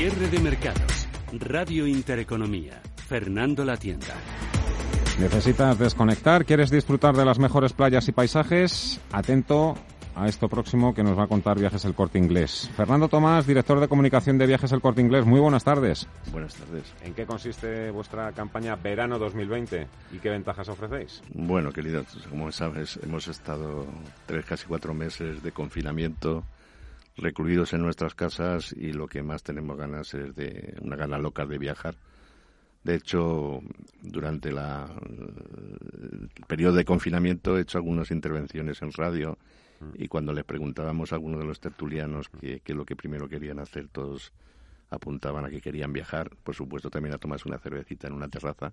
Cierre de mercados. Radio Intereconomía. Fernando La Tienda. ¿Necesitas desconectar? ¿Quieres disfrutar de las mejores playas y paisajes? Atento a esto próximo que nos va a contar Viajes El Corte Inglés. Fernando Tomás, director de comunicación de Viajes El Corte Inglés. Muy buenas tardes. Buenas tardes. ¿En qué consiste vuestra campaña Verano 2020 y qué ventajas ofrecéis? Bueno, querido, como sabes, hemos estado tres, casi cuatro meses de confinamiento, recluidos en nuestras casas y lo que más tenemos ganas es de una gana loca de viajar. De hecho, durante la, el periodo de confinamiento he hecho algunas intervenciones en radio y cuando les preguntábamos a algunos de los tertulianos qué es lo que primero querían hacer, todos apuntaban a que querían viajar, por supuesto también a tomarse una cervecita en una terraza,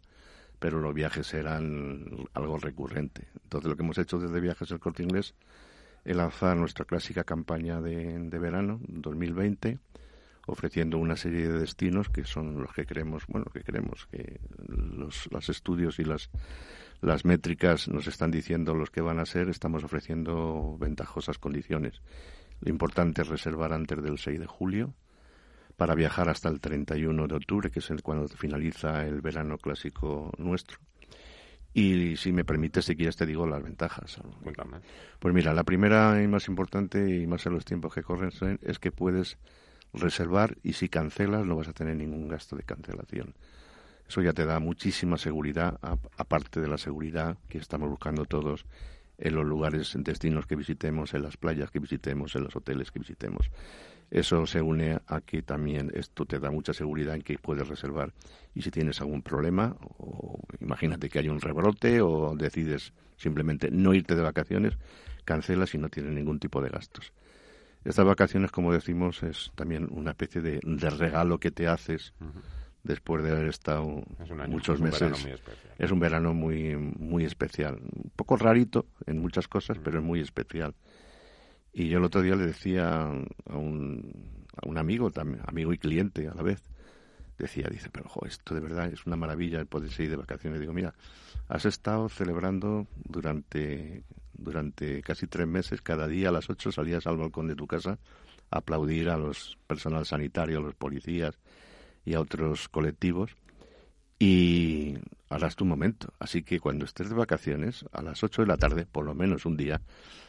pero los viajes eran algo recurrente. Entonces lo que hemos hecho desde Viajes El Corte Inglés lanzar nuestra clásica campaña de, verano 2020 ofreciendo una serie de destinos que son los que creemos, bueno, que creemos que los, los estudios y las, las métricas nos están diciendo los que van a ser, estamos ofreciendo ventajosas condiciones. Lo importante es reservar antes del 6 de julio para viajar hasta el 31 de octubre, que es el cuando finaliza el verano clásico nuestro. Y si me permites, si quieres te digo las ventajas. Cuéntame. Pues mira, la primera y más importante, y más en los tiempos que corren, es que puedes reservar y si cancelas no vas a tener ningún gasto de cancelación. Eso ya te da muchísima seguridad, aparte de la seguridad que estamos buscando todos en los lugares, en destinos que visitemos, en las playas que visitemos, en los hoteles que visitemos. Eso se une a que también esto te da mucha seguridad en que puedes reservar y si tienes algún problema, o imagínate que hay un rebrote o decides simplemente no irte de vacaciones, cancelas y no tienes ningún tipo de gastos. Estas vacaciones, como decimos, es también una especie de, de regalo que te haces después de haber estado Es año, muchos es un meses. muy. Es un verano muy, muy especial. Un poco rarito en muchas cosas, pero es muy especial. Y yo el otro día le decía a un, amigo, también, amigo y cliente a la vez, decía, dice, pero ojo, esto de verdad es una maravilla el poder ir de vacaciones. Digo, mira, has estado celebrando durante, durante casi tres meses, cada día a las ocho salías al balcón de tu casa a aplaudir a los personal sanitario, a los policías y a otros colectivos. Y es tu momento. Así que cuando estés de vacaciones, a las 8 de la tarde, por lo menos un día,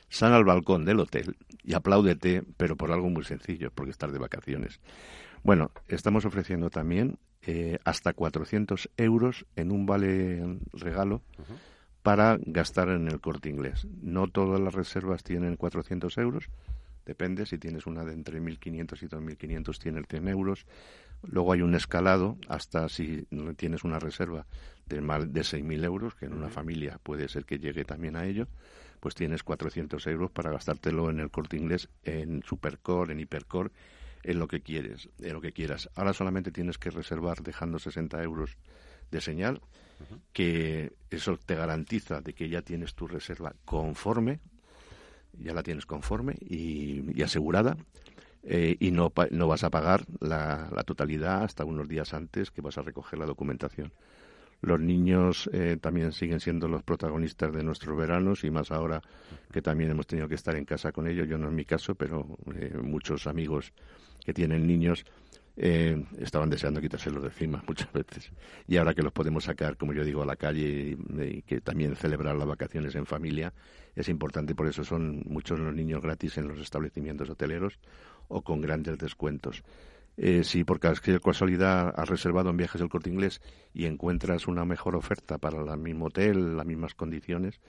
sal al balcón del hotel y apláudete, pero por algo muy sencillo, porque estás de vacaciones. Bueno, estamos ofreciendo también eh, hasta 400 euros en un vale regalo para gastar en el corte inglés. No todas las reservas tienen 400 euros, depende, si tienes una de entre 1.500 y 2.500 tienes 100 euros. Luego hay un escalado hasta si tienes una reserva de más de 6.000 euros, que en una familia puede ser que llegue también a ello, pues tienes 400 euros para gastártelo en el corte inglés, en Supercore, en Hipercore, en lo que quieres, en lo que quieras. Ahora solamente tienes que reservar dejando 60 euros de señal, que eso te garantiza de que ya tienes tu reserva conforme, ya la tienes conforme y, y asegurada, eh, y no, no vas a pagar la, la totalidad hasta unos días antes que vas a recoger la documentación. Los niños eh, también siguen siendo los protagonistas de nuestros veranos y más ahora que también hemos tenido que estar en casa con ellos. Yo no en mi caso, pero eh, muchos amigos que tienen niños eh, estaban deseando quitárselos de encima muchas veces. Y ahora que los podemos sacar, como yo digo, a la calle y, y que también celebrar las vacaciones en familia es importante. Por eso son muchos los niños gratis en los establecimientos hoteleros o con grandes descuentos. Eh, si por cualquier casualidad has reservado en viajes del corte inglés y encuentras una mejor oferta para el mismo hotel, las mismas condiciones,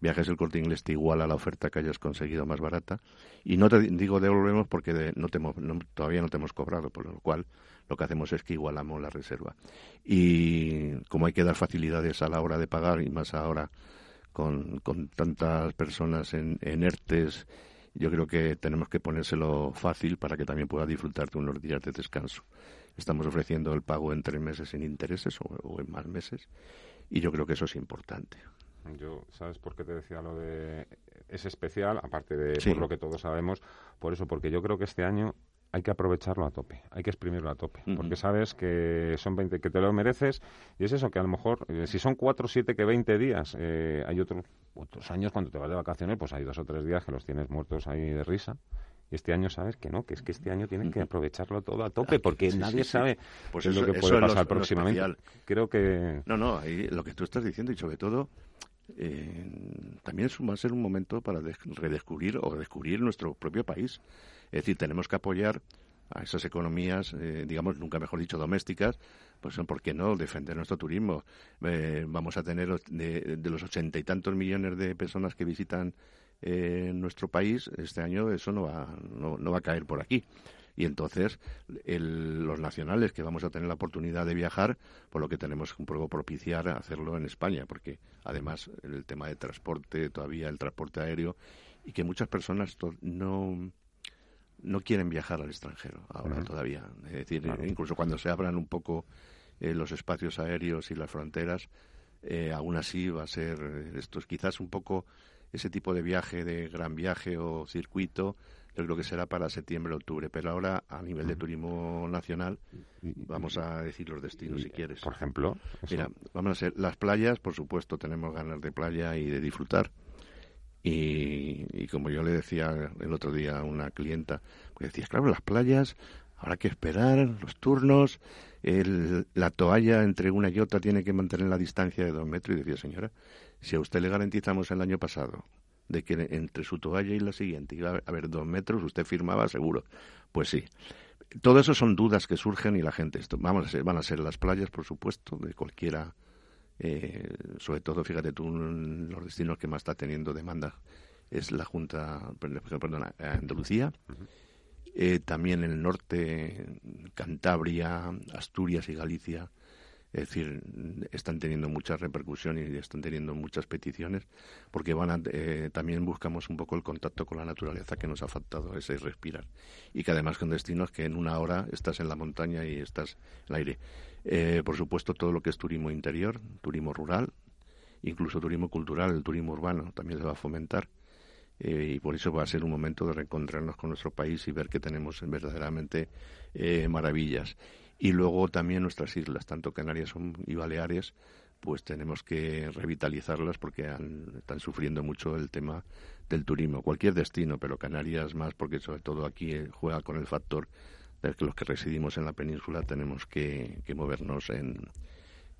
viajes del corte inglés te iguala la oferta que hayas conseguido más barata. Y no te digo devolvemos porque de- no te no- todavía no te hemos cobrado, por lo cual lo que hacemos es que igualamos la reserva. Y como hay que dar facilidades a la hora de pagar y más ahora con, con tantas personas en, en ERTES yo creo que tenemos que ponérselo fácil para que también pueda disfrutar de unos días de descanso. Estamos ofreciendo el pago en tres meses sin intereses o, en más meses y yo creo que eso es importante. Yo, ¿sabes por qué te decía lo de... Es especial, aparte de por lo que todos sabemos, por eso, porque yo creo que este año hay que aprovecharlo a tope, hay que exprimirlo a tope, porque sabes que son 20, que te lo mereces, y es eso, que a lo mejor, eh, si son 4, 7 que 20 días, eh, hay otros, otros años cuando te vas de vacaciones, pues hay dos o tres días que los tienes muertos ahí de risa, y este año sabes que no, que es que este año tienes que aprovecharlo todo a tope, porque nadie sabe pues lo que puede pasar próximamente. Creo que... No, no, ahí, lo que tú estás diciendo, y sobre todo, eh, también va a ser un momento para redescubrir o descubrir nuestro propio país. Es decir, tenemos que apoyar a esas economías, eh, digamos, nunca mejor dicho, domésticas, pues ¿por qué no defender nuestro turismo? Eh, vamos a tener de, los ochenta y tantos millones de personas que visitan eh, nuestro país, este año eso no va, no, va a caer por aquí. Y entonces los nacionales que vamos a tener la oportunidad de viajar, por lo que tenemos un poco propiciar hacerlo en España, porque además el tema de transporte, todavía el transporte aéreo, y que muchas personas no no quieren viajar al extranjero ahora todavía. Es decir, incluso cuando se abran un poco eh, los espacios aéreos y las fronteras, eh, aún así va a ser eh, esto es quizás un poco ese tipo de viaje de gran viaje o circuito yo creo que será para septiembre octubre pero ahora a nivel de turismo nacional vamos a decir los destinos si quieres. por ejemplo mira vamos a ser las playas por supuesto tenemos ganas de playa y de disfrutar. Y, como yo le decía el otro día a una clienta, pues decía, claro, las playas, habrá que esperar los turnos, el, la toalla entre una y otra tiene que mantener la distancia de dos metros. Y decía, señora, si a usted le garantizamos el año pasado de que entre su toalla y la siguiente iba a haber dos metros, usted firmaba seguro. Pues sí. Todo eso son dudas que surgen y la gente, esto, vamos a ser, van a ser las playas, por supuesto, de cualquiera eh, sobre todo, fíjate tú, los destinos que más está teniendo demanda es la Junta, perdón, Andalucía, eh, también el norte, Cantabria, Asturias y Galicia, es decir, están teniendo mucha repercusión y están teniendo muchas peticiones porque van eh, también buscamos un poco el contacto con la naturaleza que nos ha faltado, ese respirar. Y que además con destinos que en una hora estás en la montaña y estás en el aire. Eh, por supuesto, todo lo que es turismo interior, turismo rural, incluso turismo cultural, el turismo urbano también se va a fomentar. Eh, y por eso va a ser un momento de reencontrarnos con nuestro país y ver que tenemos verdaderamente maravillas y luego también nuestras islas, tanto Canarias y Baleares, pues tenemos que revitalizarlas porque están sufriendo mucho el tema del turismo. Cualquier destino, pero Canarias más porque sobre todo aquí eh, juega con el factor de que los que residimos en la península tenemos que, movernos en,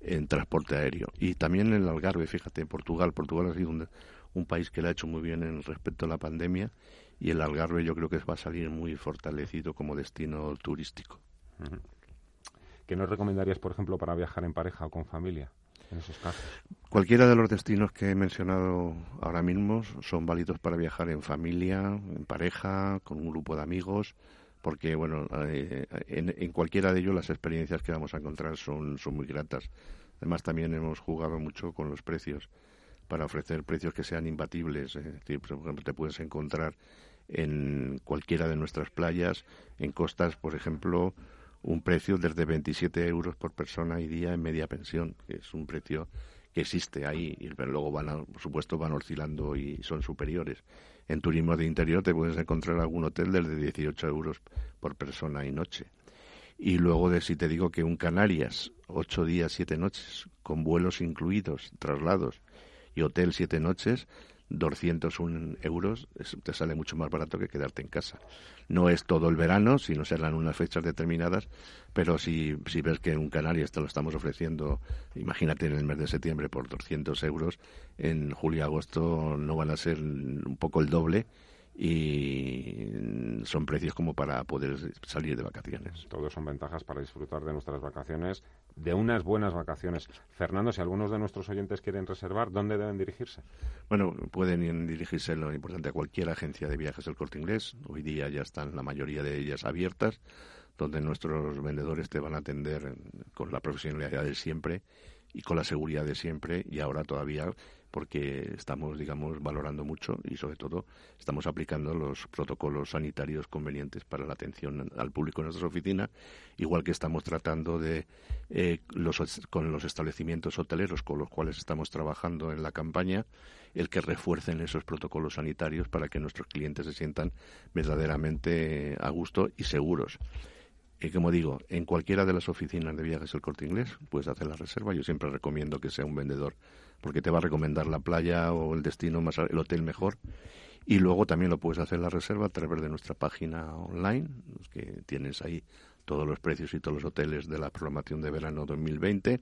en transporte aéreo. Y también el Algarve, fíjate, Portugal. Portugal ha sido un, país que lo ha hecho muy bien en respecto a la pandemia y el Algarve yo creo que va a salir muy fortalecido como destino turístico. ¿Qué nos recomendarías, por ejemplo, para viajar en pareja o con familia? En esos casos. Cualquiera de los destinos que he mencionado ahora mismo son válidos para viajar en familia, en pareja, con un grupo de amigos, porque bueno, eh, en, cualquiera de ellos las experiencias que vamos a encontrar son, son muy gratas. Además también hemos jugado mucho con los precios para ofrecer precios que sean imbatibles. Por ejemplo, te puedes encontrar en cualquiera de nuestras playas, en costas, por ejemplo, un precio desde 27 euros por persona y día en media pensión, que es un precio que existe ahí, y luego van, por supuesto, van oscilando y son superiores. En turismo de interior te puedes encontrar algún hotel desde 18 euros por persona y noche. Y luego de si te digo que un Canarias, ocho días, siete noches, con vuelos incluidos, traslados y hotel siete noches, 201 euros te sale mucho más barato que quedarte en casa. No es todo el verano, si no serán unas fechas determinadas, pero si, si ves que en Canarias te lo estamos ofreciendo, imagínate en el mes de septiembre por 200 euros, en julio y agosto no van a ser un poco el doble y son precios como para poder salir de vacaciones. Todos son ventajas para disfrutar de nuestras vacaciones, de unas buenas vacaciones. Fernando, si algunos de nuestros oyentes quieren reservar, ¿dónde deben dirigirse? Bueno, pueden dirigirse, lo importante, a cualquier agencia de viajes del Corte Inglés. Hoy día ya están la mayoría de ellas abiertas, donde nuestros vendedores te van a atender con la profesionalidad de siempre y con la seguridad de siempre y ahora todavía porque estamos, digamos, valorando mucho y sobre todo estamos aplicando los protocolos sanitarios convenientes para la atención al público en nuestras oficinas, igual que estamos tratando de eh, los, con los establecimientos hoteleros con los cuales estamos trabajando en la campaña, el que refuercen esos protocolos sanitarios para que nuestros clientes se sientan verdaderamente a gusto y seguros. Y como digo, en cualquiera de las oficinas de viajes el corte inglés puedes hacer la reserva. Yo siempre recomiendo que sea un vendedor porque te va a recomendar la playa o el destino más, el hotel mejor. Y luego también lo puedes hacer la reserva a través de nuestra página online, que tienes ahí todos los precios y todos los hoteles de la programación de verano 2020,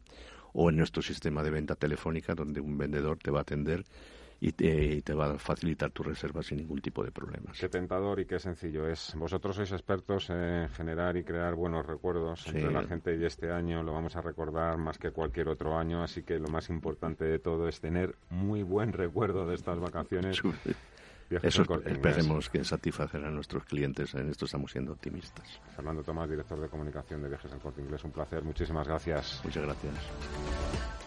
o en nuestro sistema de venta telefónica, donde un vendedor te va a atender y te, va a facilitar tu reserva sin ningún tipo de problemas. Qué tentador y qué sencillo es. Vosotros sois expertos en generar y crear buenos recuerdos entre la gente y este año lo vamos a recordar más que cualquier otro año, así que lo más importante de todo es tener muy buen recuerdo de estas vacaciones. Eso esperemos que satisfacer a nuestros clientes. En esto estamos siendo optimistas. Fernando Tomás, director de comunicación de Viajes al Corte Inglés. Un placer. Muchísimas gracias. Muchas gracias.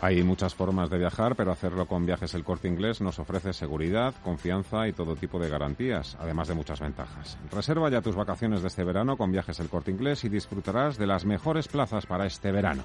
Hay muchas formas de viajar, pero hacerlo con Viajes el Corte Inglés nos ofrece seguridad, confianza y todo tipo de garantías, además de muchas ventajas. Reserva ya tus vacaciones de este verano con Viajes el Corte Inglés y disfrutarás de las mejores plazas para este verano.